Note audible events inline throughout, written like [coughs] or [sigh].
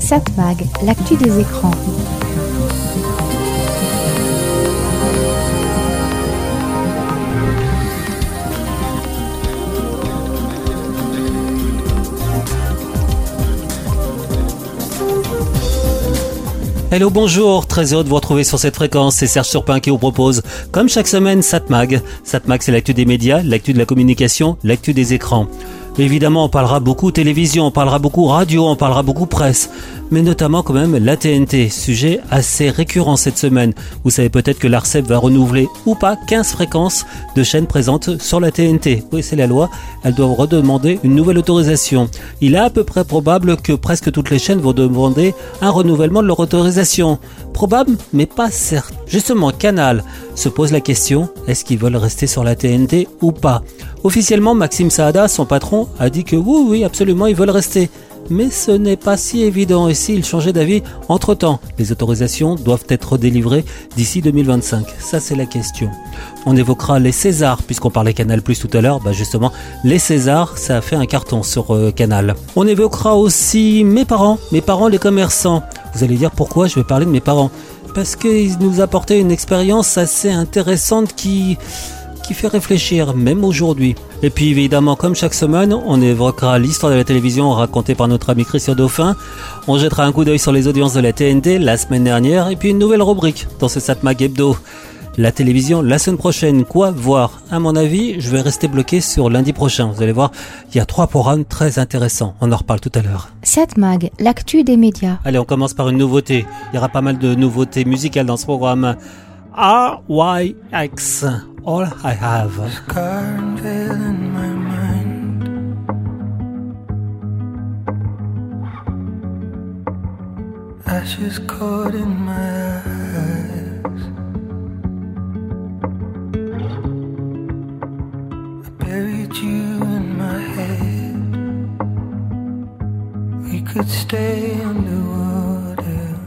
Satmag, l'actu des écrans. Hello, bonjour, très heureux de vous retrouver sur cette fréquence. C'est Serge Surpin qui vous propose, comme chaque semaine, Satmag. Satmag, c'est l'actu des médias, l'actu de la communication, l'actu des écrans. Évidemment, on parlera beaucoup télévision, on parlera beaucoup radio, on parlera beaucoup presse, mais notamment quand même la TNT, sujet assez récurrent cette semaine. Vous savez peut-être que l'ARCEP va renouveler ou pas 15 fréquences de chaînes présentes sur la TNT. Oui, c'est la loi, elles doivent redemander une nouvelle autorisation. Il est à peu près probable que presque toutes les chaînes vont demander un renouvellement de leur autorisation. Probable, mais pas certain. Justement, Canal se pose la question, est-ce qu'ils veulent rester sur la TNT ou pas? Officiellement, Maxime Saada, son patron, a dit que oui, oui, absolument, ils veulent rester. Mais ce n'est pas si évident et s'ils changeaient d'avis entre-temps. Les autorisations doivent être délivrées d'ici 2025. Ça, c'est la question. On évoquera les Césars, puisqu'on parlait Canal Plus tout à l'heure. Bah justement, les Césars, ça a fait un carton sur euh, Canal. On évoquera aussi mes parents, mes parents les commerçants. Vous allez dire pourquoi je vais parler de mes parents? Parce qu'ils nous apportaient une expérience assez intéressante qui qui fait réfléchir, même aujourd'hui. Et puis évidemment, comme chaque semaine, on évoquera l'histoire de la télévision racontée par notre ami Christian Dauphin. On jettera un coup d'œil sur les audiences de la TNT la semaine dernière, et puis une nouvelle rubrique dans ce Satmag Hebdo. La télévision la semaine prochaine, quoi voir? À mon avis, je vais rester bloqué sur lundi prochain. Vous allez voir, il y a trois programmes très intéressants. On en reparle tout à l'heure. Satmag, l'actu des médias. Allez, on commence par une nouveauté. Il y aura pas mal de nouveautés musicales dans ce programme. RYX. all I have. Scarlet in my mind. Ashes caught in my eyes. Could stay underwater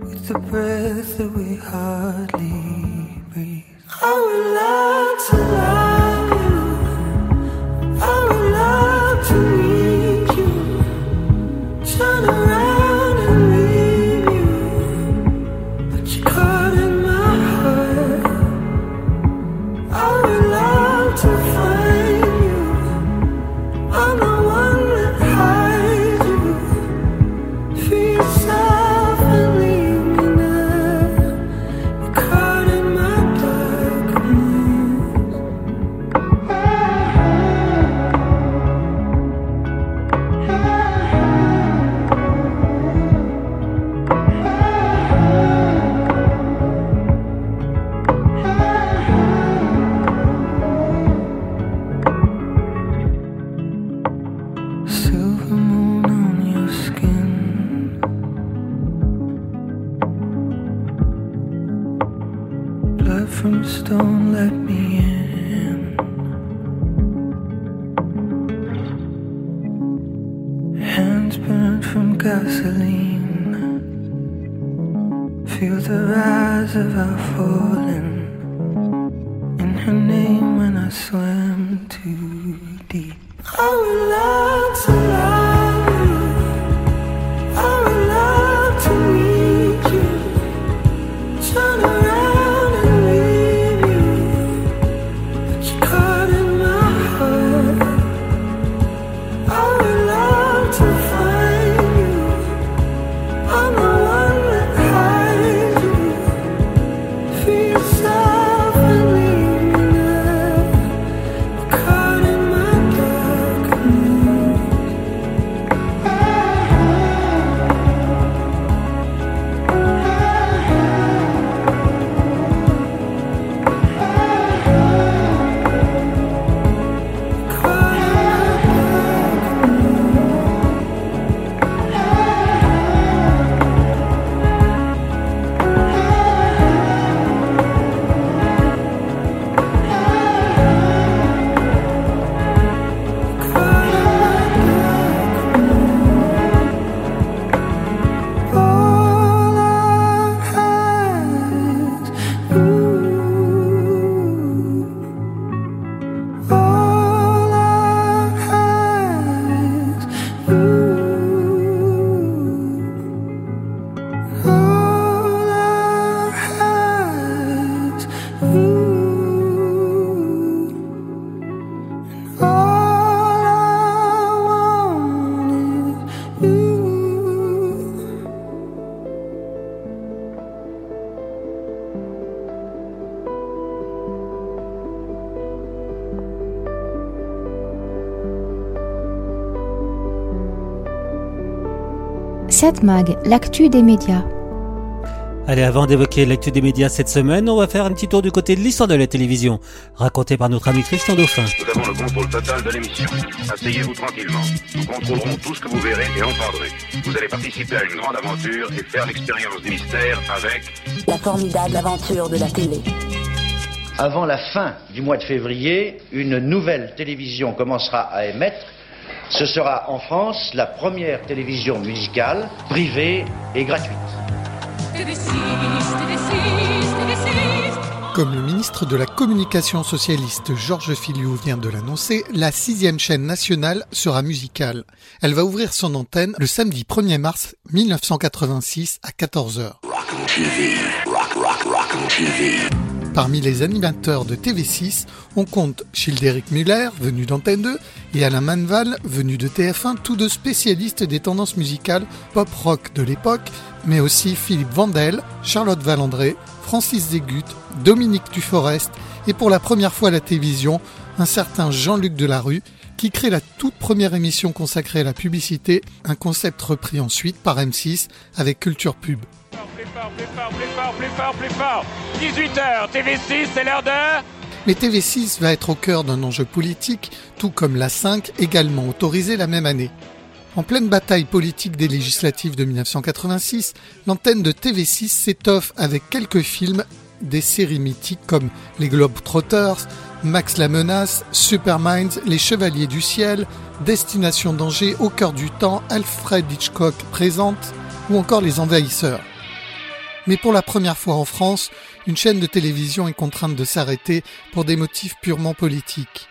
with the breath that we hardly breathe. I would love to love from gasoline. Feel the rise of our falling. In her name, when I swam too deep. Oh, Would love mag, l'actu des médias. Allez, avant d'évoquer l'actu des médias cette semaine, on va faire un petit tour du côté de l'histoire de la télévision, racontée par notre ami Christian Dauphin. Nous avons le contrôle total de l'émission. Asseyez-vous tranquillement. Nous contrôlerons tout ce que vous verrez et entendrez. Vous allez participer à une grande aventure et faire l'expérience du mystère avec La formidable aventure de la télé. Avant la fin du mois de février, une nouvelle télévision commencera à émettre. Ce sera en France la première télévision musicale, privée et gratuite. Comme le ministre de la Communication socialiste Georges Filiou vient de l'annoncer, la sixième chaîne nationale sera musicale. Elle va ouvrir son antenne le samedi 1er mars 1986 à 14h. Parmi les animateurs de TV6, on compte Childéric Muller, venu d'Antenne 2, et Alain Manval, venu de TF1, tous deux spécialistes des tendances musicales pop-rock de l'époque, mais aussi Philippe Vandel, Charlotte Valandré, Francis Zégut, Dominique Duforest, et pour la première fois à la télévision, un certain Jean-Luc Delarue, qui crée la toute première émission consacrée à la publicité, un concept repris ensuite par M6 avec Culture Pub. Plus fort, plus fort, plus fort, plus fort, plus fort. 18h, TV6, c'est l'heure de... Mais TV6 va être au cœur d'un enjeu politique, tout comme la 5, également autorisée la même année. En pleine bataille politique des législatives de 1986, l'antenne de TV6 s'étoffe avec quelques films des séries mythiques comme Les Globetrotters, Max la Menace, Superminds, Les Chevaliers du Ciel, Destination Danger, Au cœur du temps, Alfred Hitchcock présente ou encore Les Envahisseurs. Mais pour la première fois en France, une chaîne de télévision est contrainte de s'arrêter pour des motifs purement politiques.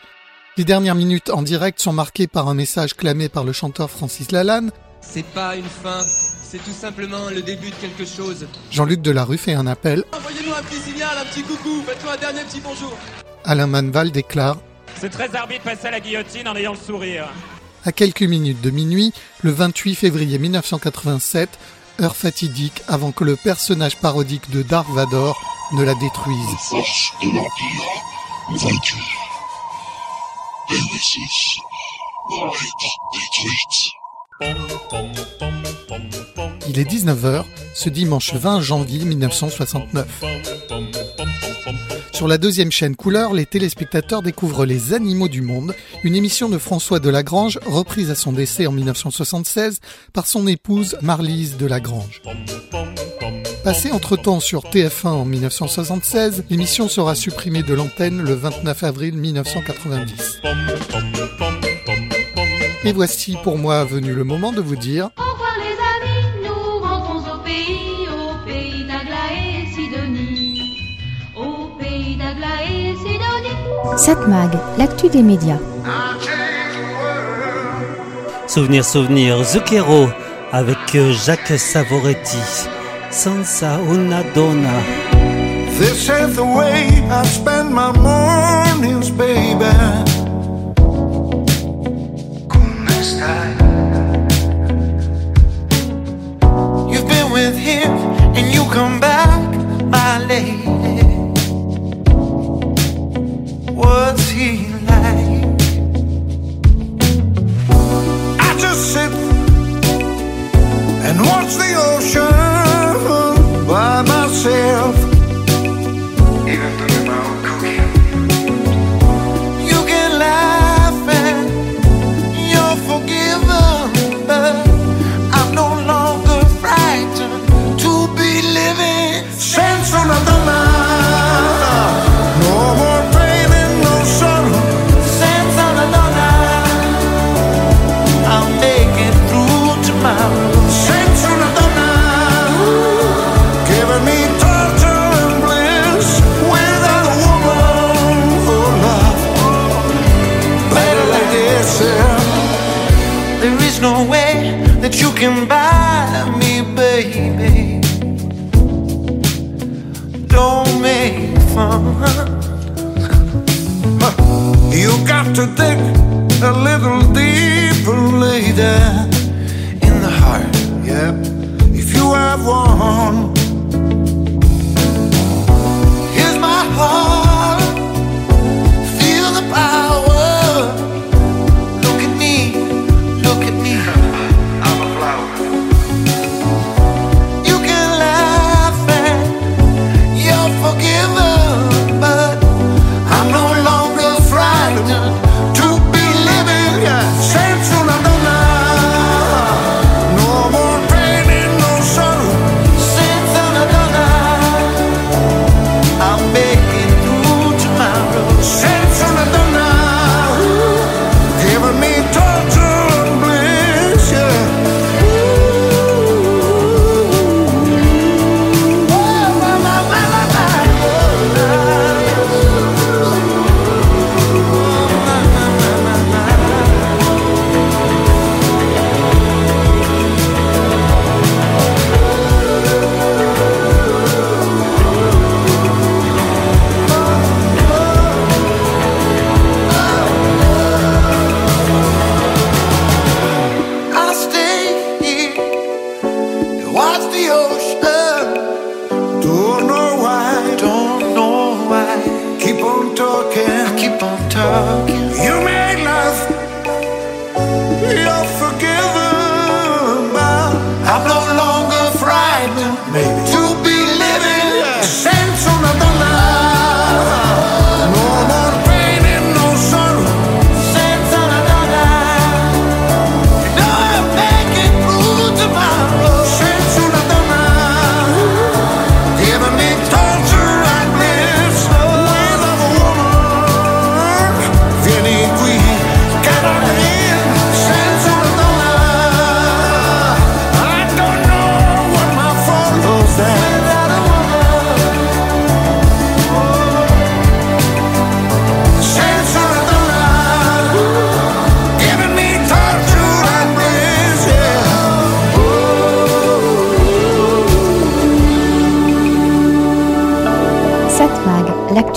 Les dernières minutes en direct sont marquées par un message clamé par le chanteur Francis Lalanne. C'est pas une fin, c'est tout simplement le début de quelque chose. Jean-Luc Delarue fait un appel. Envoyez-nous un petit signal, un petit coucou, faites-nous un dernier petit bonjour. Alain Manval déclare C'est très arbitre de passer à la guillotine en ayant le sourire. À quelques minutes de minuit, le 28 février 1987, heure fatidique avant que le personnage parodique de Dark Vador ne la détruise. forces de l'Empire vaincues. TV6 va être détruite. Il est 19h, ce dimanche 20 janvier 1969. Sur la deuxième chaîne Couleur, les téléspectateurs découvrent Les Animaux du Monde, une émission de François Delagrange, reprise à son décès en 1976 par son épouse Marlise Delagrange. Passée entre-temps sur TF1 en 1976, l'émission sera supprimée de l'antenne le 29 avril 1990. Et voici pour moi venu le moment de vous dire Sidonie. Cette mag, l'actu des médias. Souvenir, souvenir, Zucchero avec euh, Jacques Savoretti. Senza una donna. This is the way I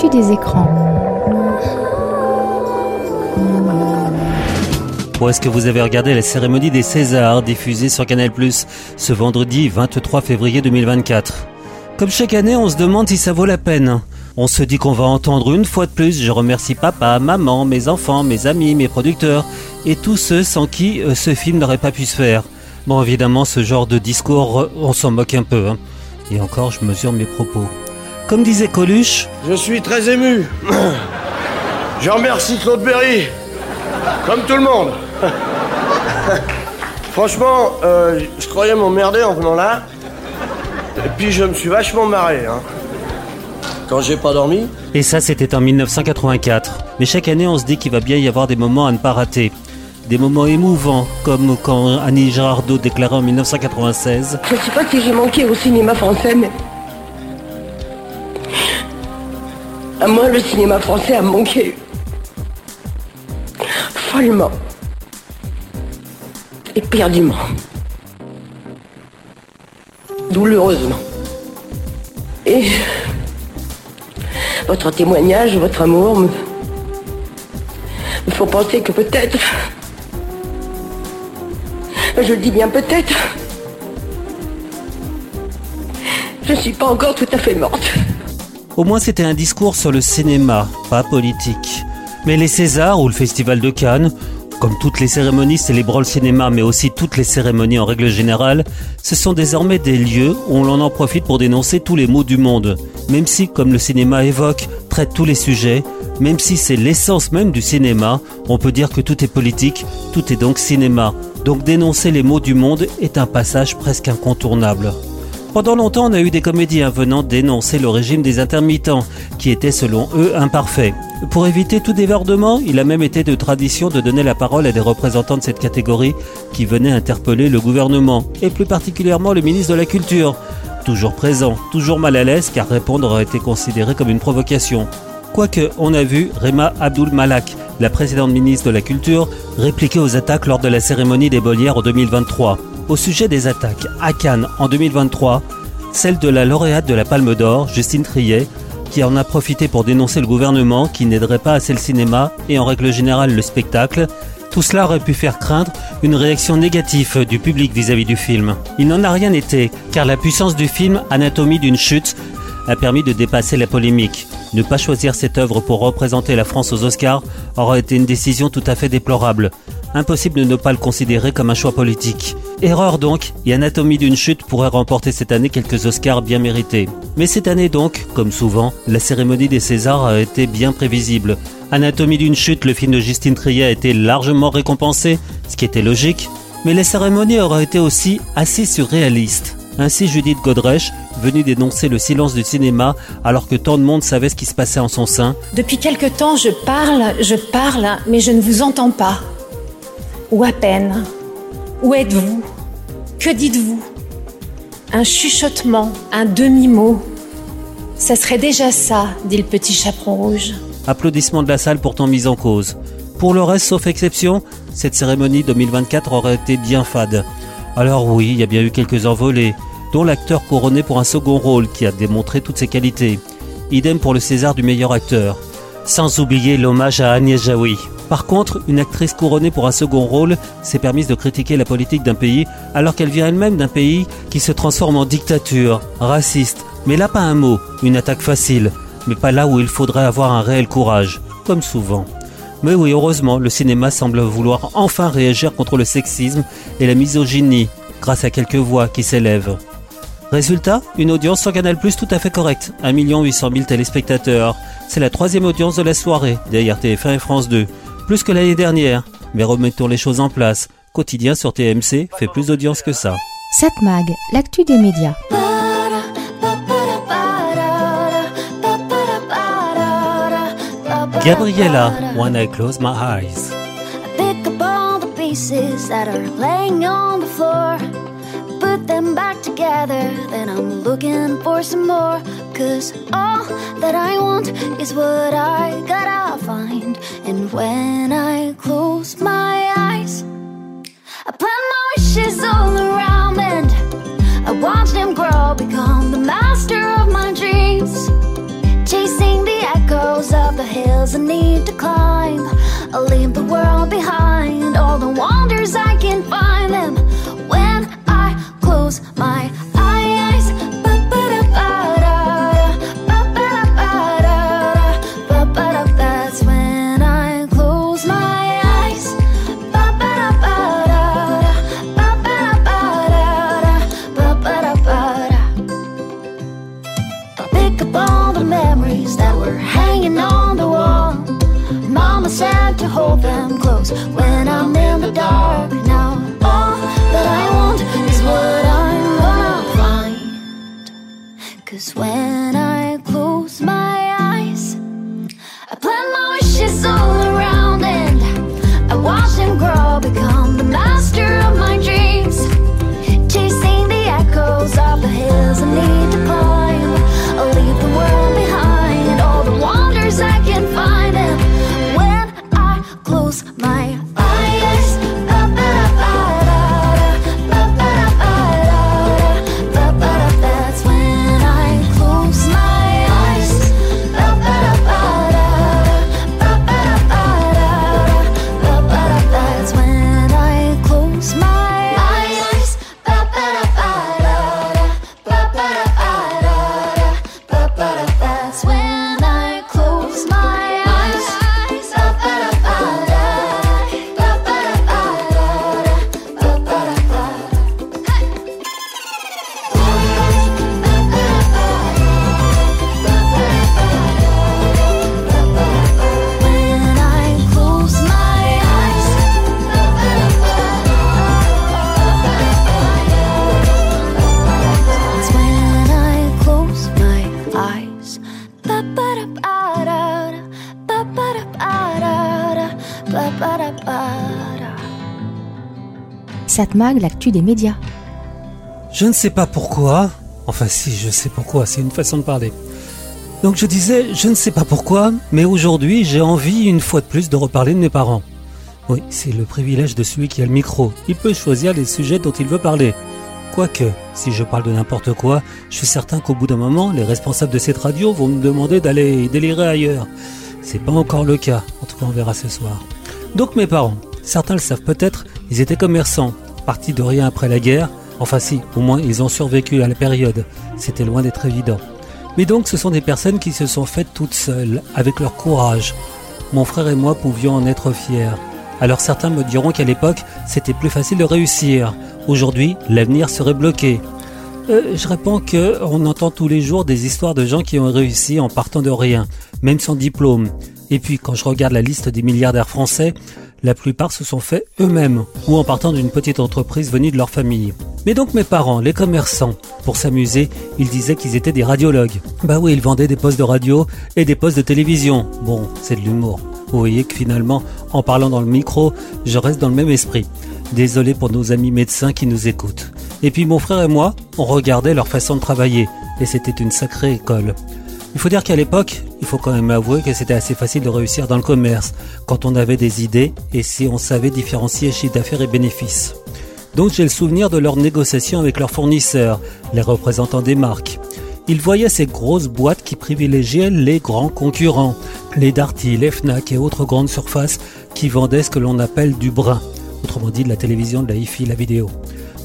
l'actu des écrans. Où est-ce que vous avez regardé la cérémonie des Césars diffusée sur Canal+, ce vendredi 23 février 2024 Comme chaque année, on se demande si ça vaut la peine. On se dit qu'on va entendre une fois de plus je remercie papa, maman, mes enfants, mes amis, mes producteurs et tous ceux sans qui euh, ce film n'aurait pas pu se faire. Bon, évidemment, ce genre de discours, on s'en moque un peu. Hein. Et encore, je mesure mes propos. Comme disait Coluche, Je suis très ému. [coughs] Je remercie Claude Berry. Comme tout le monde. [laughs] Franchement, euh, je croyais m'emmerder en venant là. Et puis je me suis vachement marré. Hein. Quand j'ai pas dormi, Et ça, c'était en 1984. Mais chaque année, on se dit qu'il va bien y avoir des moments à ne pas rater. Des moments émouvants, comme quand Annie Girardot déclarait en 1996 Je sais pas si j'ai manqué au cinéma français, mais. À moi, le cinéma français a manqué. Follement. Éperdument. Douloureusement. Et. Votre témoignage, votre amour me. me font penser que peut-être. Je le dis bien peut-être. Je suis pas encore tout à fait morte. Au moins, c'était un discours sur le cinéma, pas politique. Mais les Césars ou le Festival de Cannes, comme toutes les cérémonies célébrant le cinéma, mais aussi toutes les cérémonies en règle générale, ce sont désormais des lieux où l'on en profite pour dénoncer tous les maux du monde. Même si, comme le cinéma évoque, traite tous les sujets, même si c'est l'essence même du cinéma, on peut dire que tout est politique, tout est donc cinéma. Donc dénoncer les maux du monde est un passage presque incontournable. Pendant longtemps, on a eu des comédiens venant dénoncer le régime des intermittents, qui était selon eux imparfait. Pour éviter tout débordement, il a même été de tradition de donner la parole à des représentants de cette catégorie qui venaient interpeller le gouvernement, et plus particulièrement le ministre de la Culture. Toujours présent, toujours mal à l'aise car répondre aurait été considéré comme une provocation. Quoique, on a vu Rema Abdul Malak, la précédente ministre de la Culture, répliquer aux attaques lors de la cérémonie des Molières en 2023. Au sujet des attaques à Cannes en 2023, celle de la lauréate de la Palme d'Or, Justine Triet, qui en a profité pour dénoncer le gouvernement qui n'aiderait pas assez le cinéma et en règle générale le spectacle, tout cela aurait pu faire craindre une réaction négative du public vis-à-vis du film. Il n'en a rien été, car la puissance du film Anatomie d'une chute a permis de dépasser la polémique. Ne pas choisir cette œuvre pour représenter la France aux Oscars aurait été une décision tout à fait déplorable. Impossible de ne pas le considérer comme un choix politique. Erreur donc, et Anatomie d'une chute pourrait remporter cette année quelques Oscars bien mérités. Mais cette année donc, comme souvent, la cérémonie des Césars a été bien prévisible. Anatomie d'une chute, le film de Justine Triet a été largement récompensé, ce qui était logique, mais la cérémonie aurait été aussi assez surréaliste. Ainsi Judith Godrèche, venue dénoncer le silence du cinéma alors que tant de monde savait ce qui se passait en son sein, Depuis quelque temps, je parle, je parle, mais je ne vous entends pas. Ou à peine. Où êtes-vous? Que dites-vous? Un chuchotement, un demi-mot. Ça serait déjà ça, dit le petit chaperon rouge. applaudissements de la salle pourtant mis en cause. Pour le reste, sauf exception, cette cérémonie 2024 aurait été bien fade. Alors oui, il y a bien eu quelques envolées, dont l'acteur couronné pour un second rôle qui a démontré toutes ses qualités. Idem pour le César du meilleur acteur. Sans oublier l'hommage à Agnès Jaoui. Par contre, une actrice couronnée pour un second rôle s'est permise de critiquer la politique d'un pays alors qu'elle vient elle-même d'un pays qui se transforme en dictature, raciste. Mais là pas un mot, une attaque facile, mais pas là où il faudrait avoir un réel courage, comme souvent. Mais oui, heureusement, le cinéma semble vouloir enfin réagir contre le sexisme et la misogynie, grâce à quelques voix qui s'élèvent. Résultat, une audience sur Canal Plus tout à fait correcte, 1 800 000 téléspectateurs. C'est la troisième audience de la soirée, derrière TF1 et France 2, plus que l'année dernière. Mais remettons les choses en place. Quotidien sur TMC fait plus d'audience que ça. Satmag, l'actu des médias. Gabriella, When I Close My Eyes. Pick up all the pieces that are laying on the floor. Put them back together, then I'm looking for some more. Cause all that I want is what I gotta find. And when I close my eyes, I plan my wishes all around and I watch them grow, become the master of my dreams. Chasing the echoes of the hills I need to climb. I'll leave the world behind, all the wonders I can find them when I close my L'actu des médias. Je ne sais pas pourquoi. Enfin si, je sais pourquoi, c'est une façon de parler. Donc je disais, je ne sais pas pourquoi, mais aujourd'hui j'ai envie une fois de plus de reparler de mes parents. Oui, c'est le privilège de celui qui a le micro. Il peut choisir les sujets dont il veut parler. Quoique, si je parle de n'importe quoi, je suis certain qu'au bout d'un moment, les responsables de cette radio vont me demander d'aller délirer ailleurs. C'est pas encore le cas, en tout cas on verra ce soir. Donc mes parents, certains le savent peut-être, ils étaient commerçants, de rien après la guerre, enfin si, au moins ils ont survécu à la période, c'était loin d'être évident. Mais donc ce sont des personnes qui se sont faites toutes seules, avec leur courage. Mon frère et moi pouvions en être fiers. Alors certains me diront qu'à l'époque, c'était plus facile de réussir. Aujourd'hui, l'avenir serait bloqué. Euh, je réponds que on entend tous les jours des histoires de gens qui ont réussi en partant de rien, même sans diplôme. Et puis quand je regarde la liste des milliardaires français, la plupart se sont faits eux-mêmes ou en partant d'une petite entreprise venue de leur famille. Mais donc mes parents, les commerçants, pour s'amuser, ils disaient qu'ils étaient des radiologues. Bah oui, ils vendaient des postes de radio et des postes de télévision. Bon, c'est de l'humour. Vous voyez que finalement, en parlant dans le micro, je reste dans le même esprit. Désolé pour nos amis médecins qui nous écoutent. Et puis mon frère et moi, on regardait leur façon de travailler, et c'était une sacrée école. Il faut dire qu'à l'époque, il faut quand même avouer que c'était assez facile de réussir dans le commerce, quand on avait des idées et si on savait différencier chiffre d'affaires et bénéfices. Donc j'ai le souvenir de leurs négociations avec leurs fournisseurs, les représentants des marques. Ils voyaient ces grosses boîtes qui privilégiaient les grands concurrents, les Darty, les Fnac et autres grandes surfaces qui vendaient ce que l'on appelle du brin, autrement dit de la télévision, de la hi-fi, la vidéo.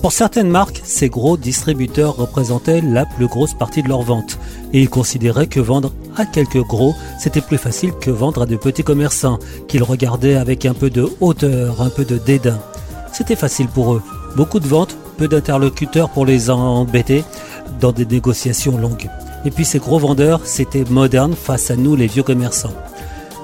Pour certaines marques, ces gros distributeurs représentaient la plus grosse partie de leurs ventes, et ils considéraient que vendre à quelques gros, c'était plus facile que vendre à de petits commerçants, qu'ils regardaient avec un peu de hauteur, un peu de dédain. C'était facile pour eux. Beaucoup de ventes, peu d'interlocuteurs pour les embêter dans des négociations longues. Et puis ces gros vendeurs, c'était moderne face à nous les vieux commerçants.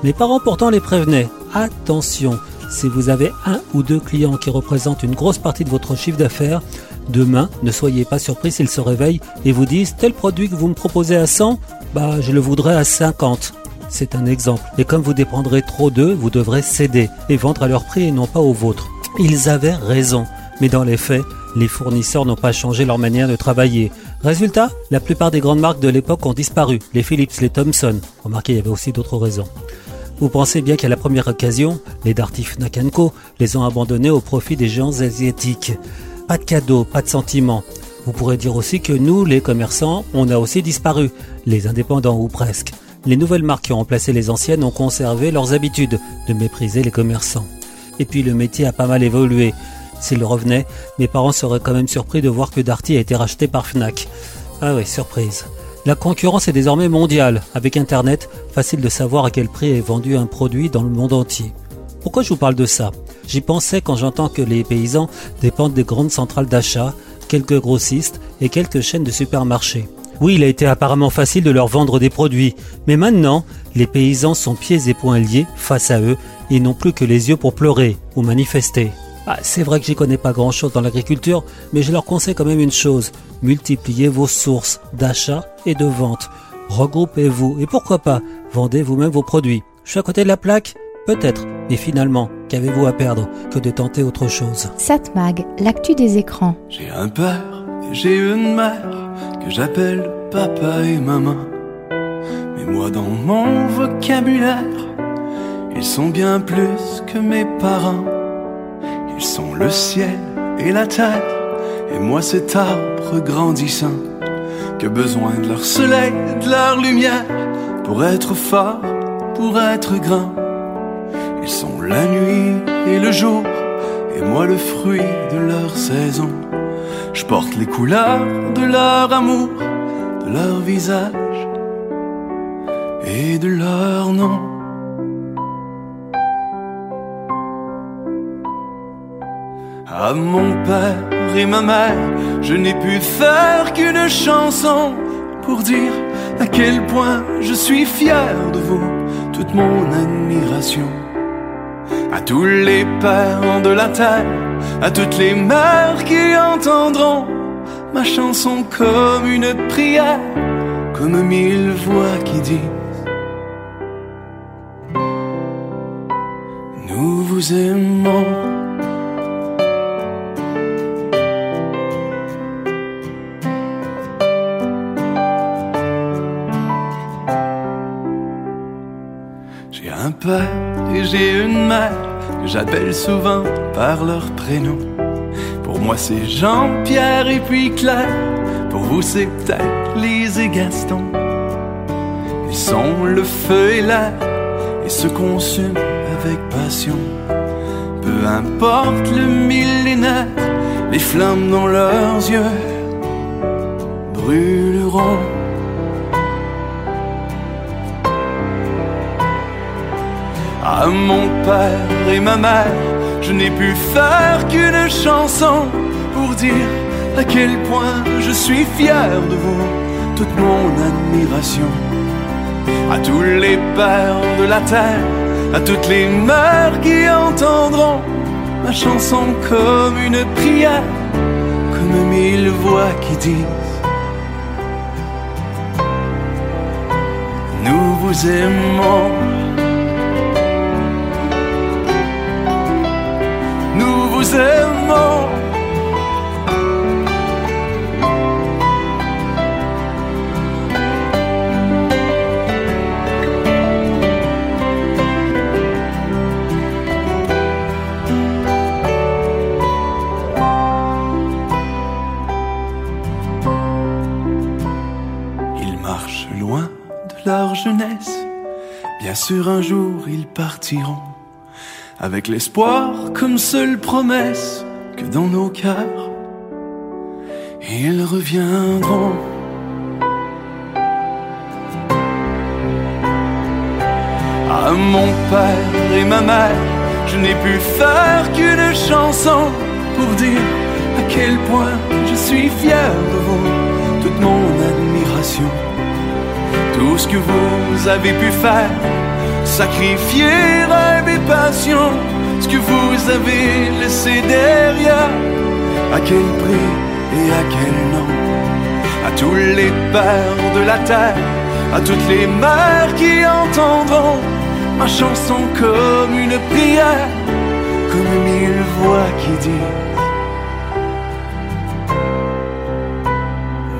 Mes parents pourtant les prévenaient. Attention, si vous avez un ou deux clients qui représentent une grosse partie de votre chiffre d'affaires, demain, ne soyez pas surpris s'ils se réveillent et vous disent tel produit que vous me proposez à 100, bah je le voudrais à 50. C'est un exemple. Et comme vous dépendrez trop d'eux, vous devrez céder et vendre à leur prix et non pas au vôtre. Ils avaient raison. Mais dans les faits, les fournisseurs n'ont pas changé leur manière de travailler. Résultat, la plupart des grandes marques de l'époque ont disparu. Les Philips, les Thomson. Remarquez, il y avait aussi d'autres raisons. Vous pensez bien qu'à la première occasion, les Darty Fnac Co les ont abandonnés au profit des géants asiatiques. Pas de cadeaux, pas de sentiments. Vous pourrez dire aussi que nous, les commerçants, on a aussi disparu, les indépendants ou presque. les nouvelles marques qui ont remplacé les anciennes ont conservé leurs habitudes de mépriser les commerçants. Et puis le métier a pas mal évolué. S'il revenait, mes parents seraient quand même surpris de voir que Darty a été racheté par Fnac. Ah oui, surprise. La concurrence est désormais mondiale. Avec Internet, facile de savoir à quel prix est vendu un produit dans le monde entier. Pourquoi je vous parle de ça? J'y pensais quand j'entends que les paysans dépendent des grandes centrales d'achat, quelques grossistes et quelques chaînes de supermarchés. Oui, il a été apparemment facile de leur vendre des produits, mais maintenant, les paysans sont pieds et poings liés face à eux et n'ont plus que les yeux pour pleurer ou manifester. Ah, c'est vrai que j'y connais pas grand chose dans l'agriculture, mais je leur conseille quand même une chose. Multipliez vos sources d'achat et de vente. Regroupez-vous et pourquoi pas, vendez vous-même vos produits. Je suis à côté de la plaque Peut-être, mais finalement, qu'avez-vous à perdre que de tenter autre chose? Satmag, l'actu des écrans. J'ai un père et j'ai une mère que j'appelle papa et maman. Mais moi dans mon vocabulaire, ils sont bien plus que mes parents. Ils sont le ciel et la terre, et moi cet arbre grandissant, que besoin de leur soleil, de leur lumière, pour être fort, pour être grand. Ils sont la nuit et le jour, et moi le fruit de leur saison. Je porte les couleurs de leur amour, de leur visage et de leur nom. À mon père et ma mère, je n'ai pu faire qu'une chanson pour dire à quel point je suis fier de vous, toute mon admiration. À tous les pères de la terre, à toutes les mères qui entendront ma chanson comme une prière, comme mille voix qui disent Nous vous aimons. Et j'ai une mère que j'appelle souvent par leur prénom. Pour moi c'est Jean-Pierre et puis Claire, pour vous c'est peut-être et Gaston. Ils sont le feu et l'air et se consument avec passion. Peu importe le millénaire, les flammes dans leurs yeux brûleront. À mon père et ma mère, je n'ai pu faire qu'une chanson pour dire à quel point je suis fier de vous, toute mon admiration. À tous les pères de la terre, à toutes les mères qui entendront ma chanson comme une prière, comme mille voix qui disent Nous vous aimons. Ils marchent loin de leur jeunesse. Bien sûr, un jour, ils partiront avec l'espoir comme seule promesse que dans nos cœurs, ils reviendront. À mon père et ma mère, je n'ai pu faire qu'une chanson pour dire à quel point je suis fier de vous, toute mon admiration, tout ce que vous avez pu faire sacrifier rêve et passion, ce que vous avez laissé derrière, à quel prix et à quel nom, à tous les pères de la terre, à toutes les mères qui entendront ma chanson comme une prière, comme mille voix qui disent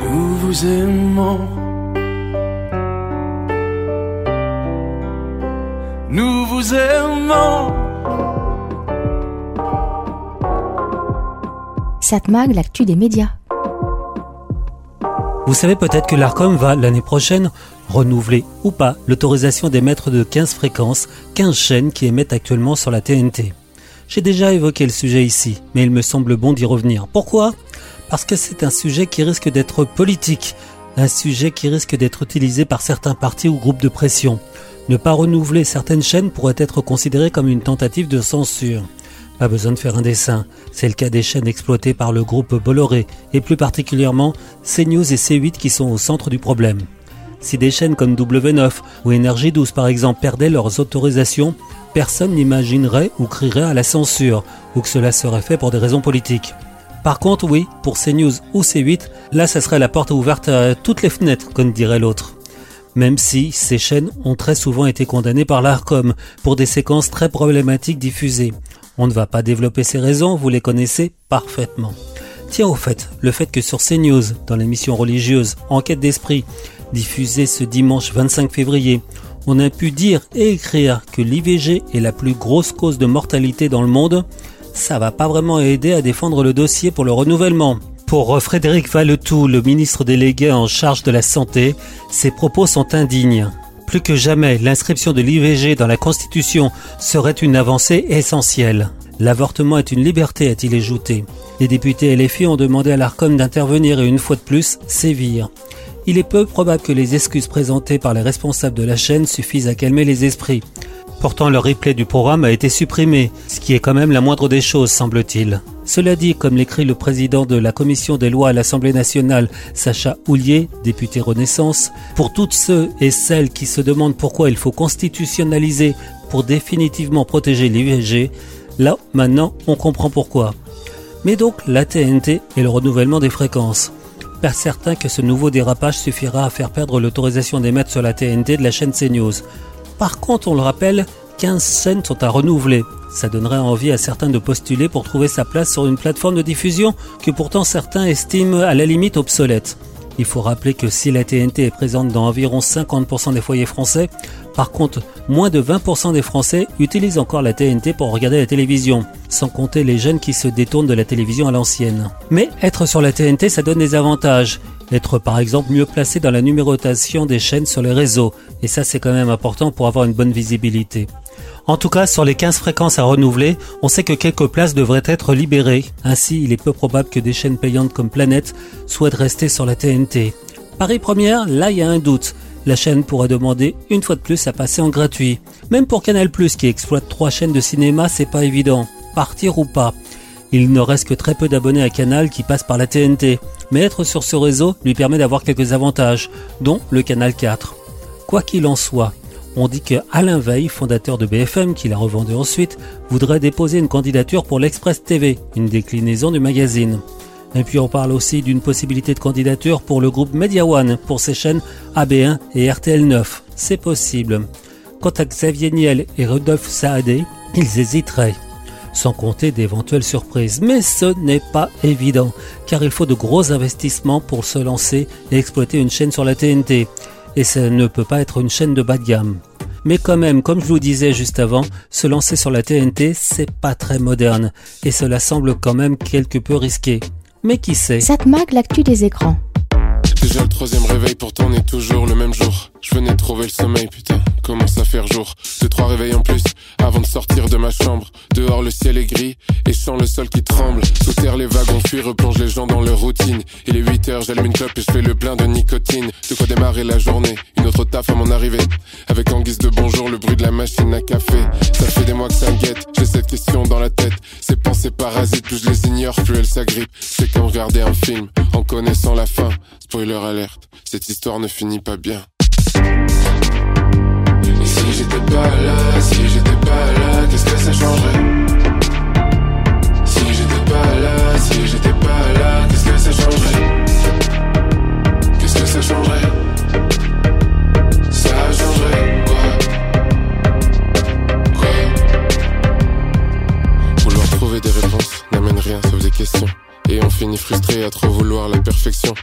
Nous vous aimons. Nous vous aimons. Satmag, l'actu des médias. Vous savez peut-être que l'ARCOM va l'année prochaine renouveler ou pas l'autorisation d'émettre de 15 fréquences, 15 chaînes qui émettent actuellement sur la TNT. J'ai déjà évoqué le sujet ici, mais il me semble bon d'y revenir. Pourquoi? Parce que c'est un sujet qui risque d'être politique, un sujet qui risque d'être utilisé par certains partis ou groupes de pression. Ne pas renouveler certaines chaînes pourrait être considéré comme une tentative de censure. Pas besoin de faire un dessin, c'est le cas des chaînes exploitées par le groupe Bolloré, et plus particulièrement CNews et C8 qui sont au centre du problème. Si des chaînes comme W9 ou Énergie 12 par exemple perdaient leurs autorisations, personne n'imaginerait ou crierait à la censure, ou que cela serait fait pour des raisons politiques. Par contre, oui, pour CNews ou C8, là, ça serait la porte ouverte à toutes les fenêtres, comme dirait l'autre. Même si ces chaînes ont très souvent été condamnées par l'ARCOM pour des séquences très problématiques diffusées. On ne va pas développer ces raisons, vous les connaissez parfaitement. Tiens au fait, le fait que sur CNews, dans l'émission religieuse Enquête d'esprit, diffusée ce dimanche 25 février, on a pu dire et écrire que l'IVG est la plus grosse cause de mortalité dans le monde, ça va pas vraiment aider à défendre le dossier pour le renouvellement. Pour Frédéric Valetou, le ministre délégué en charge de la santé, ses propos sont indignes. Plus que jamais, l'inscription de l'IVG dans la Constitution serait une avancée essentielle. L'avortement est une liberté, a-t-il ajouté. Les députés LFI ont demandé à l'ARCOM d'intervenir et une fois de plus, sévir il est peu probable que les excuses présentées par les responsables de la chaîne suffisent à calmer les esprits. Pourtant, le replay du programme a été supprimé, ce qui est quand même la moindre des choses, semble-t-il. Cela dit, comme l'écrit le président de la commission des lois à l'Assemblée nationale, Sacha Houlier, député Renaissance, pour toutes ceux et celles qui se demandent pourquoi il faut constitutionnaliser pour définitivement protéger l'IVG, là, maintenant, on comprend pourquoi. Mais donc, la TNT et le renouvellement des fréquences pas certain que ce nouveau dérapage suffira à faire perdre l'autorisation d'émettre sur la TNT de la chaîne CNews. Par contre, on le rappelle, 15 chaînes sont à renouveler. Ça donnerait envie à certains de postuler pour trouver sa place sur une plateforme de diffusion que pourtant certains estiment à la limite obsolète. Il faut rappeler que si la TNT est présente dans environ 50% des foyers français, par contre, moins de 20% des Français utilisent encore la TNT pour regarder la télévision, sans compter les jeunes qui se détournent de la télévision à l'ancienne. Mais être sur la TNT, ça donne des avantages. Être par exemple mieux placé dans la numérotation des chaînes sur les réseaux, et ça c'est quand même important pour avoir une bonne visibilité. En tout cas, sur les 15 fréquences à renouveler, on sait que quelques places devraient être libérées. Ainsi, il est peu probable que des chaînes payantes comme Planète souhaitent rester sur la TNT. Paris Première, là il y a un doute. La chaîne pourrait demander une fois de plus à passer en gratuit. Même pour Canal+, qui exploite trois chaînes de cinéma, c'est pas évident. Partir ou pas? Il ne reste que très peu d'abonnés à Canal qui passent par la TNT. Mais être sur ce réseau lui permet d'avoir quelques avantages, dont le Canal 4. Quoi qu'il en soit, on dit que Alain Veil, fondateur de BFM, qui l'a revendu ensuite, voudrait déposer une candidature pour l'Express TV, une déclinaison du magazine. Et puis on parle aussi d'une possibilité de candidature pour le groupe Media One pour ses chaînes AB1 et RTL9. C'est possible. Quant à Xavier Niel et Rodolphe Saadé, ils hésiteraient. Sans compter d'éventuelles surprises. Mais ce n'est pas évident, car il faut de gros investissements pour se lancer et exploiter une chaîne sur la TNT et ça ne peut pas être une chaîne de bas de gamme. Mais quand même, comme je vous disais juste avant, se lancer sur la TNT, c'est pas très moderne, et cela semble quand même quelque peu risqué. Mais qui sait? Satmag, l'actu des écrans. Déjà le troisième réveil, pourtant on est toujours le même jour. Je venais trouver le sommeil, putain, commence à faire jour. Deux, trois réveils en plus, avant de sortir de ma chambre. Dehors le ciel est gris, et le sol qui tremble. Sous terre les wagons fuient, replonge les gens dans leur routine. Il est 8 heures, j'allume une clope et je fais le plein de nicotine. De quoi démarrer la journée, une autre taf à mon arrivée. Avec en guise de bonjour, le bruit de la machine à café. Ça fait des mois que ça me guette, j'ai cette question dans la tête. Ces pensées parasites, plus je les ignore, plus elles s'agrippent. C'est comme regarder un film, en connaissant la fin. Spoiler alerte, cette histoire ne finit pas bien. Pas là, si j'étais pas là, qu'est-ce que ça changerait? Si j'étais pas là, si j'étais pas là, qu'est-ce que ça changerait? Qu'est-ce que ça changerait? Ça changerait quoi? Quoi? Vouloir trouver des réponses n'amène rien sauf des questions. Et on finis frustré à trop vouloir la perfection.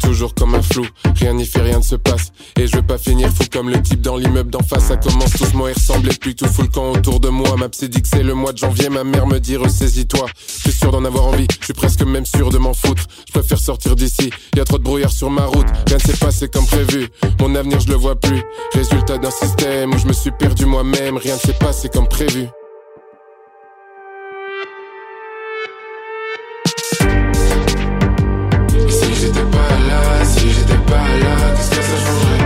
Toujours comme un flou, rien n'y fait, rien ne se passe. Et je veux pas finir fou comme le type dans l'immeuble d'en face. Ça commence tous et ressembler plus tout fout le camp autour de moi. Ma psy dit que c'est le mois de janvier, ma mère me dit ressaisis-toi. Je suis sûr d'en avoir envie, je suis presque même sûr de m'en foutre. Je préfère sortir d'ici, y a trop de brouillard sur ma route. Rien ne s'est passé comme prévu, mon avenir je le vois plus. Résultat d'un système où je me suis perdu moi-même, rien ne s'est passé comme prévu. Si j'étais pas là, qu'est-ce que ça changerait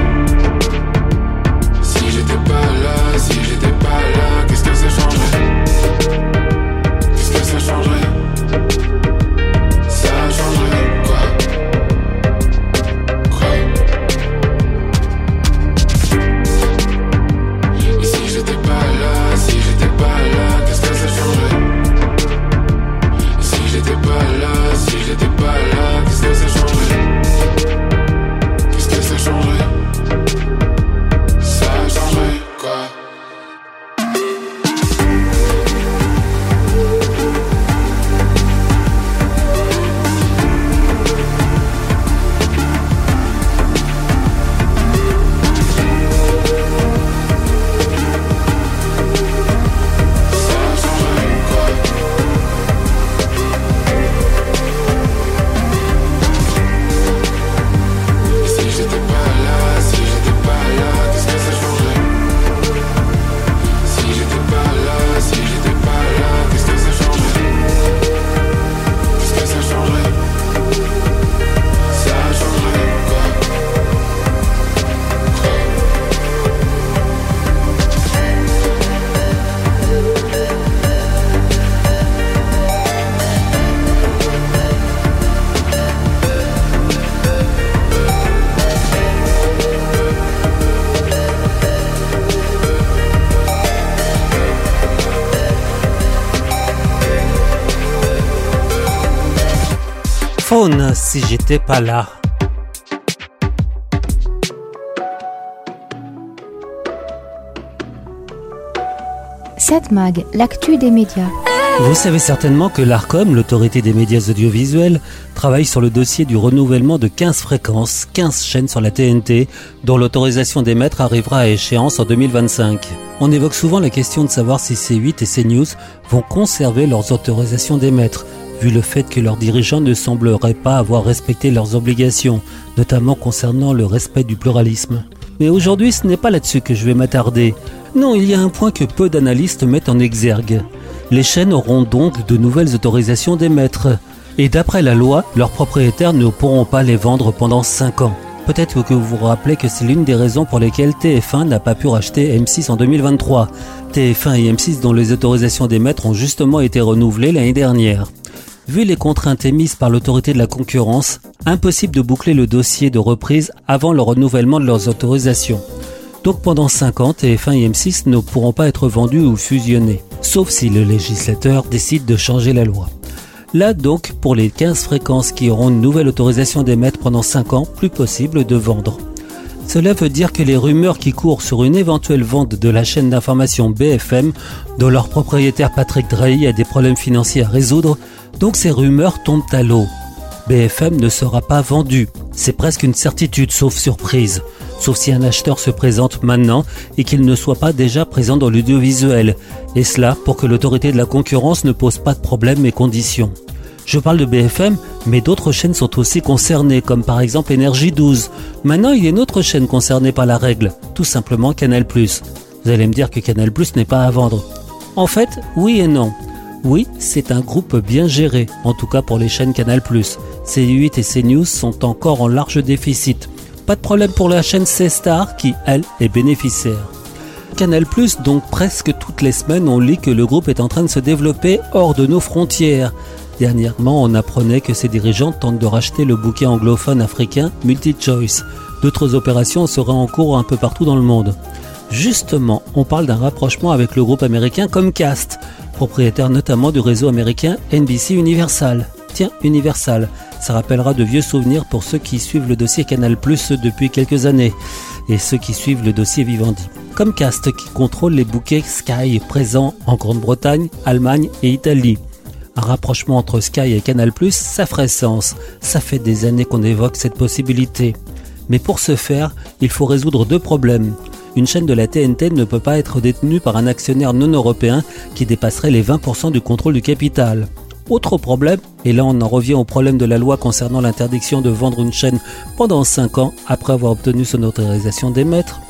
si j'étais pas là. Satmag, l'actu des médias. Vous savez certainement que l'ARCOM, l'autorité des médias audiovisuels, travaille sur le dossier du renouvellement de 15 fréquences, 15 chaînes sur la TNT, dont l'autorisation d'émettre arrivera à échéance en 2025. On évoque souvent la question de savoir si C8 et CNews vont conserver leurs autorisations d'émettre, vu le fait que leurs dirigeants ne sembleraient pas avoir respecté leurs obligations, notamment concernant le respect du pluralisme. Mais aujourd'hui, ce n'est pas là-dessus que je vais m'attarder. Non, il y a un point que peu d'analystes mettent en exergue. Les chaînes auront donc de nouvelles autorisations d'émettre. Et d'après la loi, leurs propriétaires ne pourront pas les vendre pendant 5 ans. Peut-être que vous vous rappelez que c'est l'une des raisons pour lesquelles TF1 n'a pas pu racheter M6 en 2023. TF1 et M6 dont les autorisations d'émettre ont justement été renouvelées l'année dernière. Vu les contraintes émises par l'autorité de la concurrence, impossible de boucler le dossier de reprise avant le renouvellement de leurs autorisations. Donc pendant 5 ans, TF1 et M6 ne pourront pas être vendus ou fusionnés, sauf si le législateur décide de changer la loi. Là donc, pour les 15 fréquences qui auront une nouvelle autorisation d'émettre pendant 5 ans, plus possible de vendre. Cela veut dire que les rumeurs qui courent sur une éventuelle vente de la chaîne d'information BFM, dont leur propriétaire Patrick Drahi a des problèmes financiers à résoudre, donc ces rumeurs tombent à l'eau. BFM ne sera pas vendu. C'est presque une certitude, sauf surprise. Sauf si un acheteur se présente maintenant et qu'il ne soit pas déjà présent dans l'audiovisuel. Et cela pour que l'autorité de la concurrence ne pose pas de problèmes et conditions. Je parle de BFM, mais d'autres chaînes sont aussi concernées, comme par exemple Énergie 12. Maintenant, il y a une autre chaîne concernée par la règle, tout simplement Canal+. Vous allez me dire que Canal+ n'est pas à vendre. En fait, oui et non. Oui, c'est un groupe bien géré, en tout cas pour les chaînes Canal+. C8 et CNews sont encore en large déficit. Pas de problème pour la chaîne C-Star qui, elle, est bénéficiaire. Canal+, donc presque toutes les semaines, on lit que le groupe est en train de se développer hors de nos frontières. Dernièrement, on apprenait que ses dirigeants tentent de racheter le bouquet anglophone africain MultiChoice. D'autres opérations seraient en cours un peu partout dans le monde. Justement, on parle d'un rapprochement avec le groupe américain Comcast, propriétaire notamment du réseau américain NBC Universal. Tiens, Universal, ça rappellera de vieux souvenirs pour ceux qui suivent le dossier Canal Plus depuis quelques années et ceux qui suivent le dossier Vivendi. Comcast qui contrôle les bouquets Sky présents en Grande-Bretagne, Allemagne et Italie. Un rapprochement entre Sky et Canal+, ça ferait sens. Ça fait des années qu'on évoque cette possibilité. Mais pour ce faire, il faut résoudre deux problèmes. Une chaîne de la TNT ne peut pas être détenue par un actionnaire non européen qui dépasserait les 20% du contrôle du capital. Autre problème, et là on en revient au problème de la loi concernant l'interdiction de vendre une chaîne pendant 5 ans après avoir obtenu son autorisation d'émettre.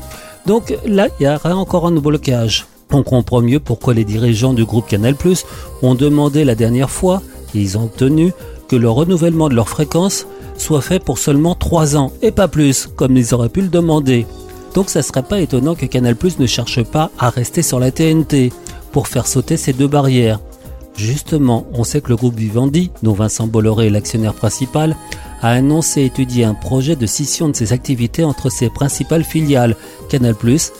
Donc là, il y aurait encore un blocage. On comprend mieux pourquoi les dirigeants du groupe Canal Plus ont demandé la dernière fois, et ils ont obtenu, que le renouvellement de leur fréquence soit fait pour seulement 3 ans, et pas plus, comme ils auraient pu le demander. Donc ça serait pas étonnant que Canal Plus ne cherche pas à rester sur la TNT, pour faire sauter ces deux barrières. Justement, on sait que le groupe Vivendi, dont Vincent Bolloré est l'actionnaire principal, a annoncé étudier un projet de scission de ses activités entre ses principales filiales, Canal+,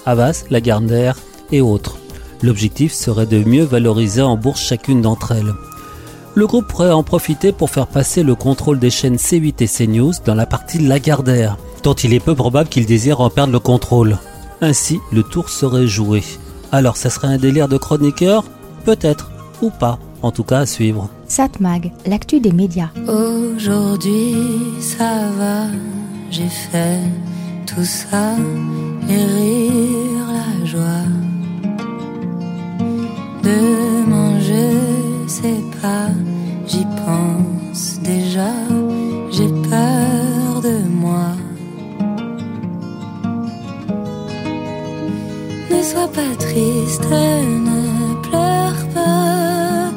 Havas, Lagardère et autres. L'objectif serait de mieux valoriser en bourse chacune d'entre elles. Le groupe pourrait en profiter pour faire passer le contrôle des chaînes C8 et CNews dans la partie Lagardère, dont il est peu probable qu'il désire en perdre le contrôle. Ainsi, le tour serait joué. Alors, ça serait un délire de chroniqueur? Peut-être, ou pas en tout cas à suivre. Satmag, l'actu des médias. Aujourd'hui, ça va, j'ai fait tout ça, les rires, la joie. Demain, je sais pas, j'y pense déjà, j'ai peur de moi. Ne sois pas triste, ne pleure pas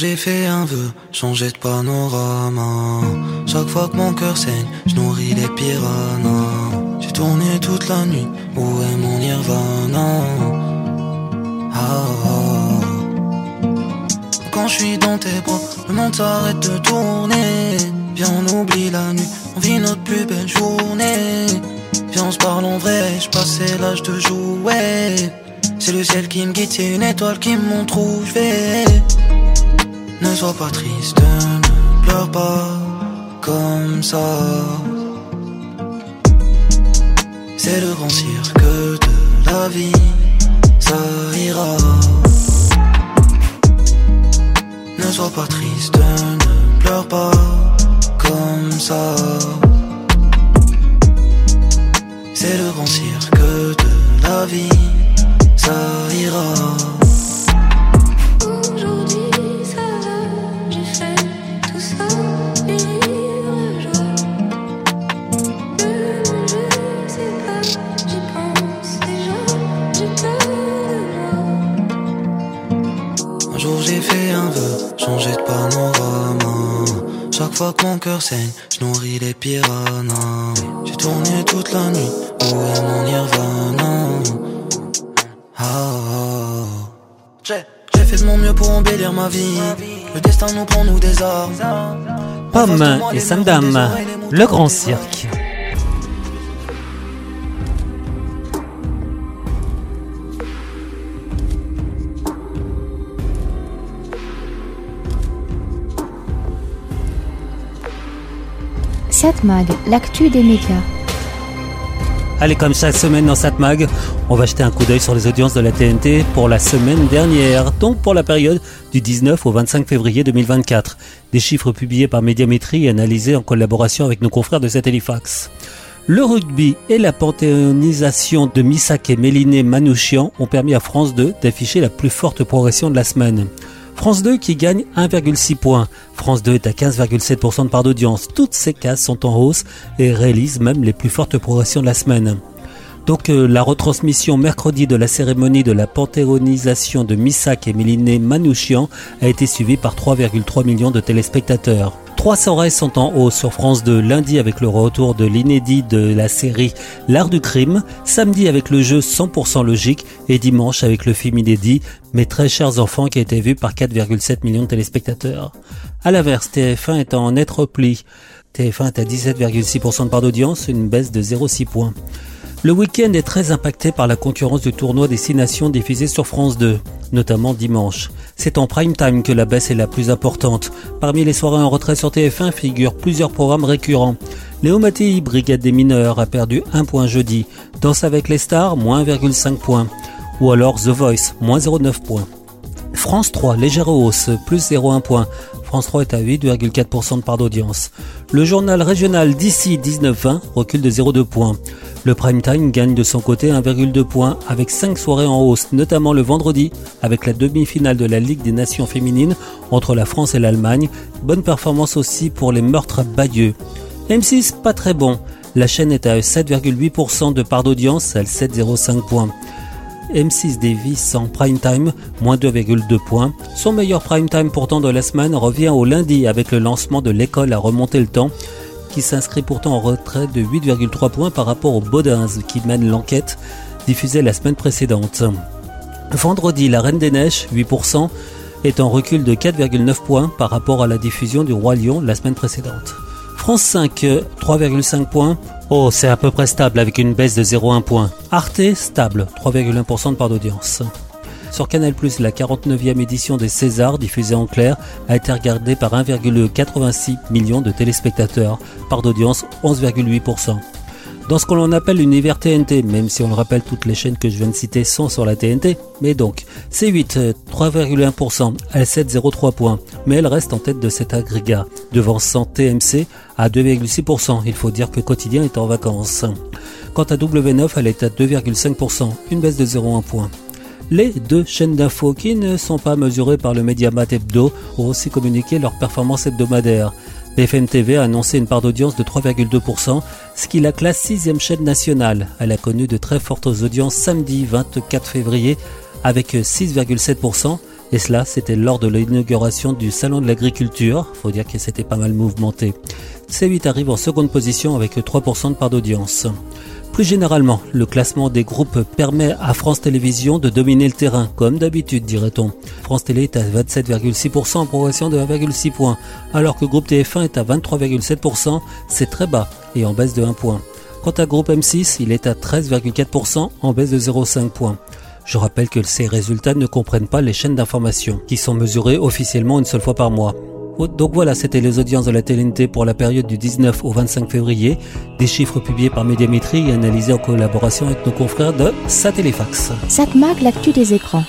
j'ai fait un vœu, changer de panorama. Chaque fois que mon cœur saigne, je nourris les piranhas. J'ai tourné toute la nuit, où est mon nirvana? Ah, ah. Quand je suis dans tes bras, le monde s'arrête de tourner. Viens, on oublie la nuit, on vit notre plus belle journée. Viens, on se parle en vrai, je passais l'âge de jouer. C'est le ciel qui me guide, c'est une étoile qui me montre. Ne sois pas triste, ne pleure pas comme ça. C'est le grand cirque de la vie, ça ira. Ne sois pas triste, ne pleure pas comme ça. C'est le grand cirque de la vie, ça ira. Changer de panorama. Chaque fois que mon cœur saigne, je nourris les piranhas. J'ai tourné toute la nuit, où est mon nirvana? Ah, ah. J'ai j'ai fait de mon mieux pour embellir ma vie. Le destin nous prend nous des armes. Pomme et Samdam, le grand cirque. Satmag, l'actu des médias. Allez, comme chaque semaine dans Satmag, on va jeter un coup d'œil sur les audiences de la TNT pour la semaine dernière, donc pour la période du 19 au 25 février 2024. Des chiffres publiés par Médiamétrie et analysés en collaboration avec nos confrères de Satellifax. Le rugby et la panthéonisation de Missak et Méliné Manouchian ont permis à France 2 d'afficher la plus forte progression de la semaine. France 2 qui gagne 1,6 points. France 2 est à 15,7% de part d'audience. Toutes ces cases sont en hausse et réalisent même les plus fortes progressions de la semaine. Donc euh, la retransmission mercredi de la cérémonie de la panthéonisation de Missak et Méliné Manouchian a été suivie par 3,3 millions de téléspectateurs. Trois soirées sont en haut sur France 2, lundi avec le retour de l'inédit de la série L'art du crime, samedi avec le jeu 100% logique et dimanche avec le film inédit Mes très chers enfants qui a été vu par 4,7 millions de téléspectateurs. À l'inverse, TF1 est en net repli. TF1 est à 17,6% de part d'audience, une baisse de 0,6 points. Le week-end est très impacté par la concurrence du tournoi des Six Nations diffusé sur France 2, notamment dimanche. C'est en prime time que la baisse est la plus importante. Parmi les soirées en retrait sur TF1 figurent plusieurs programmes récurrents. Léo Mattei, Brigade des mineurs, a perdu 1 point jeudi. Danse avec les stars, moins 1,5 points. Ou alors The Voice, moins 0,9 points. France 3, légère hausse, plus 0,1 point. France 3 est à 8,4% de part d'audience. Le journal régional d'ici 19-20 recule de 0,2 points. Le prime time gagne de son côté 1,2 points avec 5 soirées en hausse, notamment le vendredi avec la demi-finale de la Ligue des Nations féminines entre la France et l'Allemagne. Bonne performance aussi pour les meurtres Bayeux. M6 pas très bon. La chaîne est à 7,8% de part d'audience, elle 7,05 points. M6 Davis en prime time, moins 2,2 points. Son meilleur prime time pourtant de la semaine revient au lundi avec le lancement de l'école à remonter le temps qui s'inscrit pourtant en retrait de 8,3 points par rapport au Baudins qui mène l'enquête diffusée la semaine précédente. Vendredi, la Reine des Neiges, 8%, est en recul de 4,9 points par rapport à la diffusion du Roi Lion la semaine précédente. France 5, 3,5 points. Oh, c'est à peu près stable avec une baisse de 0,1 point. Arte, stable, 3,1% de part d'audience. Sur Canal+, la 49e édition des Césars, diffusée en clair, a été regardée par 1,86 million de téléspectateurs, part d'audience 11,8%. Dans ce que l'on appelle l'univers TNT, même si on le rappelle, toutes les chaînes que je viens de citer sont sur la TNT, mais donc, C8, 3,1%, à 7,03 points, mais elle reste en tête de cet agrégat, devançant TMC à 2,6%. Il faut dire que Quotidien est en vacances. Quant à W9, elle est à 2,5%, une baisse de 0,1 point. Les deux chaînes d'infos qui ne sont pas mesurées par le Mediamat Hebdo ont aussi communiqué leur performance hebdomadaire. BFM TV a annoncé une part d'audience de 3,2%, ce qui la classe sixième chaîne nationale. Elle a connu de très fortes audiences samedi 24 février avec 6,7%. Et cela, c'était lors de l'inauguration du Salon de l'Agriculture. Faut dire que c'était pas mal mouvementé. C8 arrive en seconde position avec 3% de part d'audience. Plus généralement, le classement des groupes permet à France Télévisions de dominer le terrain, comme d'habitude dirait-on. France Télé est à 27,6% en progression de 1,6 points, alors que Groupe TF1 est à 23,7%, c'est très bas et en baisse de 1 point. Quant à Groupe M6, il est à 13,4% en baisse de 0,5 points. Je rappelle que ces résultats ne comprennent pas les chaînes d'information, qui sont mesurées officiellement une seule fois par mois. Donc voilà, c'était les audiences de la TNT pour la période du 19 au 25 février. Des chiffres publiés par Médiamétrie et analysés en collaboration avec nos confrères de Satellifax. Satmag, l'actu des écrans.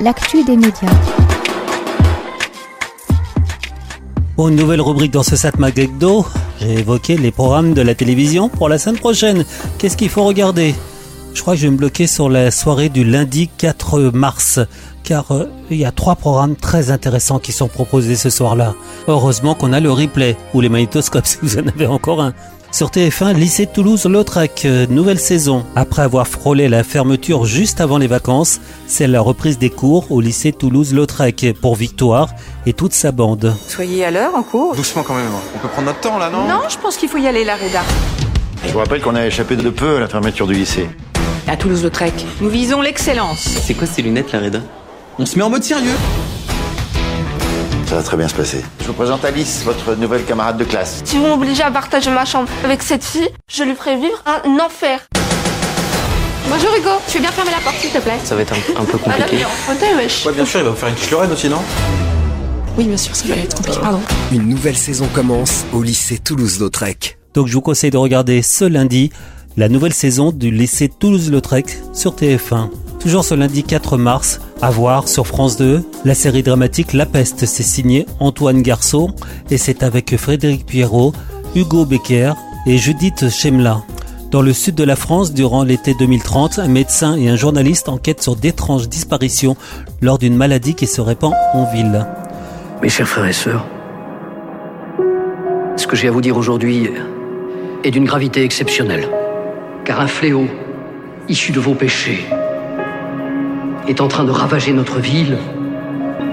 L'actu des médias. Pour une nouvelle rubrique dans ce Satmag Hebdo, j'ai évoqué les programmes de la télévision pour la semaine prochaine. Qu'est-ce qu'il faut regarder? Je crois que je vais me bloquer sur la soirée du lundi 4 mars, car euh, il y a trois programmes très intéressants qui sont proposés ce soir-là. Heureusement qu'on a le replay, ou les magnétoscopes [laughs] si vous en avez encore un. Sur TF1, lycée Toulouse-Lautrec, euh, nouvelle saison. Après avoir frôlé la fermeture juste avant les vacances, c'est la reprise des cours au lycée Toulouse-Lautrec pour Victoire et toute sa bande. Soyez à l'heure en cours. Doucement quand même, on peut prendre notre temps là, non? Non, je pense qu'il faut y aller, la Reda. Je vous rappelle qu'on a échappé de peu à la fermeture du lycée. À Toulouse-Lautrec, nous visons l'excellence. C'est quoi ces lunettes, la Reda? On se met en mode sérieux Ça va très bien se passer. Je vous présente Alice, votre nouvelle camarade de classe. Si vous m'obligez à partager ma chambre avec cette fille, je lui ferai vivre un enfer. Bonjour Hugo, tu veux bien fermer la porte s'il te plaît? Ça va être un, un peu Ah, compliqué. mais en fauteuil, wesh. Ouais, bien sûr, il va vous faire une petite Lorraine aussi, non? Oui, bien sûr, ça va être compliqué, pardon. Une nouvelle saison commence au lycée Toulouse-Lautrec. Donc je vous conseille de regarder ce lundi la nouvelle saison du lycée Toulouse-Lautrec sur TF1. Toujours ce lundi 4 mars, à voir sur France 2, la série dramatique La Peste, c'est signé Antoine Garceau et c'est avec Frédéric Pierrot, Hugo Becker et Judith Chemla. Dans le sud de la France, durant l'été 2030, un médecin et un journaliste enquêtent sur d'étranges disparitions lors d'une maladie qui se répand en ville. Mes chers frères et sœurs, ce que j'ai à vous dire aujourd'hui est d'une gravité exceptionnelle. Car un fléau, issu de vos péchés, est en train de ravager notre ville.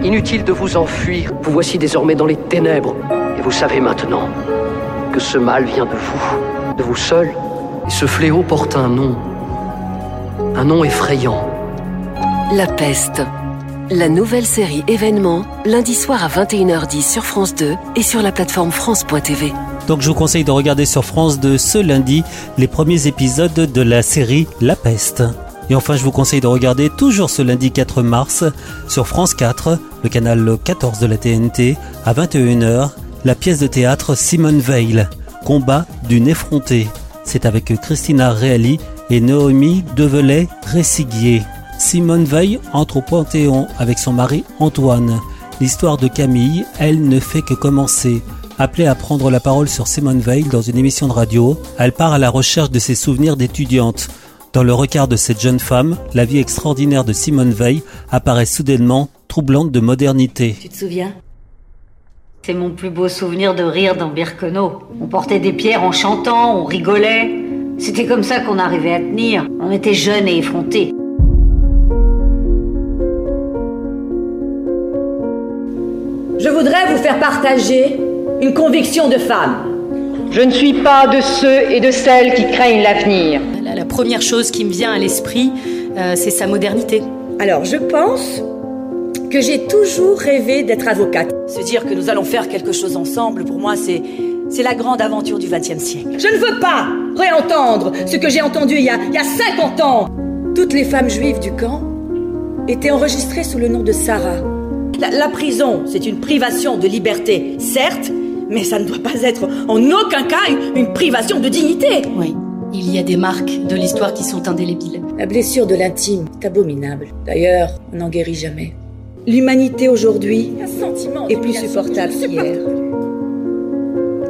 Inutile de vous enfuir, vous voici désormais dans les ténèbres. Et vous savez maintenant que ce mal vient de vous, de vous seul. Et ce fléau porte un nom, un nom effrayant. La peste. La nouvelle série événement, lundi soir à 21h10 sur France 2 et sur la plateforme France.tv. Donc je vous conseille de regarder sur France 2 ce lundi les premiers épisodes de la série La Peste. Et enfin, je vous conseille de regarder toujours ce lundi 4 mars sur France 4, le canal 14 de la TNT, à 21h, la pièce de théâtre Simone Veil, Combat d'une effrontée. C'est avec Christina Reali et Noémie Develay-Ressiguier. Simone Veil entre au Panthéon avec son mari Antoine. L'histoire de Camille, elle ne fait que commencer. Appelée à prendre la parole sur Simone Veil dans une émission de radio, elle part à la recherche de ses souvenirs d'étudiante. Dans le regard de cette jeune femme, la vie extraordinaire de Simone Veil apparaît soudainement troublante de modernité. Tu te souviens? C'est mon plus beau souvenir de rire dans Birkenau. On portait des pierres en chantant, on rigolait. C'était comme ça qu'on arrivait à tenir. On était jeunes et effrontés. Je voudrais vous faire partager une conviction de femme. Je ne suis pas de ceux et de celles qui craignent l'avenir. La, la première chose qui me vient à l'esprit, euh, c'est sa modernité. Alors, je pense que j'ai toujours rêvé d'être avocate. Se dire que nous allons faire quelque chose ensemble, pour moi, c'est c'est la grande aventure du XXe siècle. Je ne veux pas réentendre ce que j'ai entendu il y, a, il y a 50 ans. Toutes les femmes juives du camp étaient enregistrées sous le nom de Sarah. La, la prison, c'est une privation de liberté, certes, mais ça ne doit pas être en aucun cas une, une privation de dignité. Oui, il y a des marques de l'histoire qui sont indélébiles. La blessure de l'intime est abominable. D'ailleurs, on n'en guérit jamais. L'humanité aujourd'hui est plus supportable qu'hier.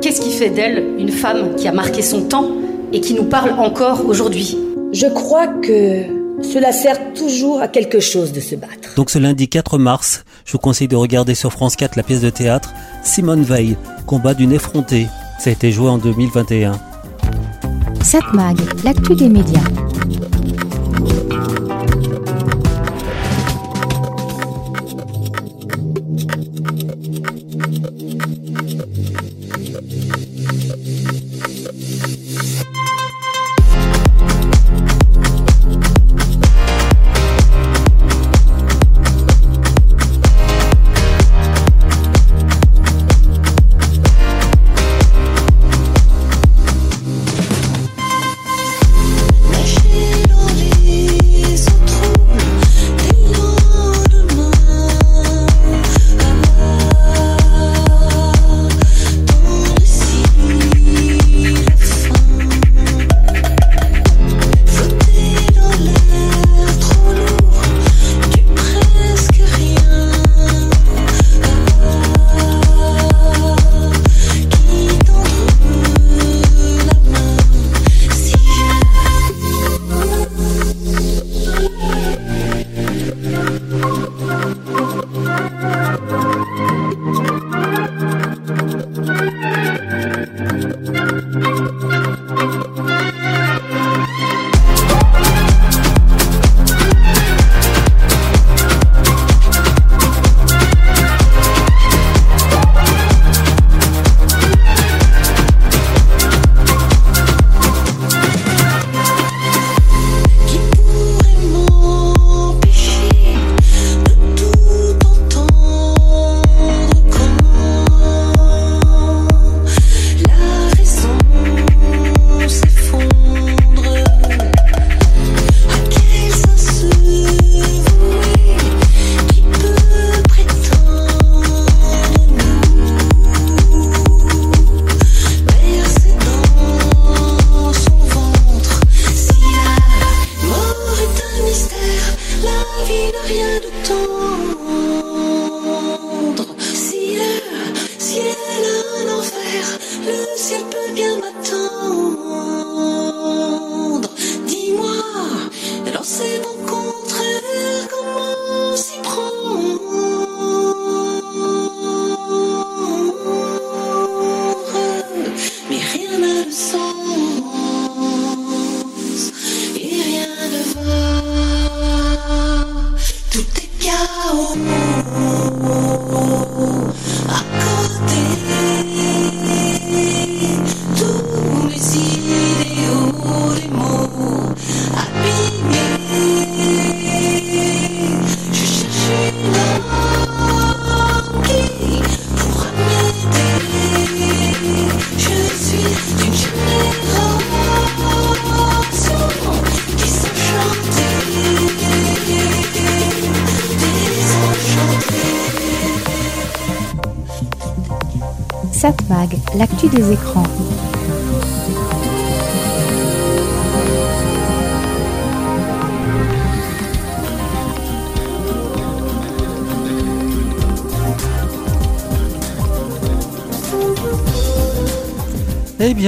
Qu'est-ce qui fait d'elle une femme qui a marqué son temps et qui nous parle encore aujourd'hui? Je crois que cela sert toujours à quelque chose de se battre. Donc ce lundi 4 mars, je vous conseille de regarder sur France 4 la pièce de théâtre Simone Veil, combat d'une effrontée. Ça a été joué en 2021. 7 Mag, l'actu des médias.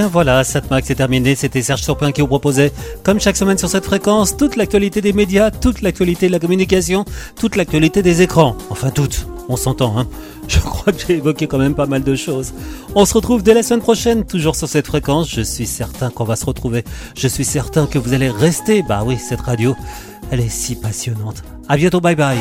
Voilà, Satmac c'est terminé, c'était Serge Surpin qui vous proposait, comme chaque semaine sur cette fréquence, toute l'actualité des médias, toute l'actualité de la communication, toute l'actualité des écrans. Enfin toute, on s'entend, hein. Je crois que j'ai évoqué quand même pas mal de choses. On se retrouve dès la semaine prochaine, toujours sur cette fréquence, je suis certain qu'on va se retrouver. Je suis certain que vous allez rester, bah oui, cette radio, elle est si passionnante. À bientôt, bye bye.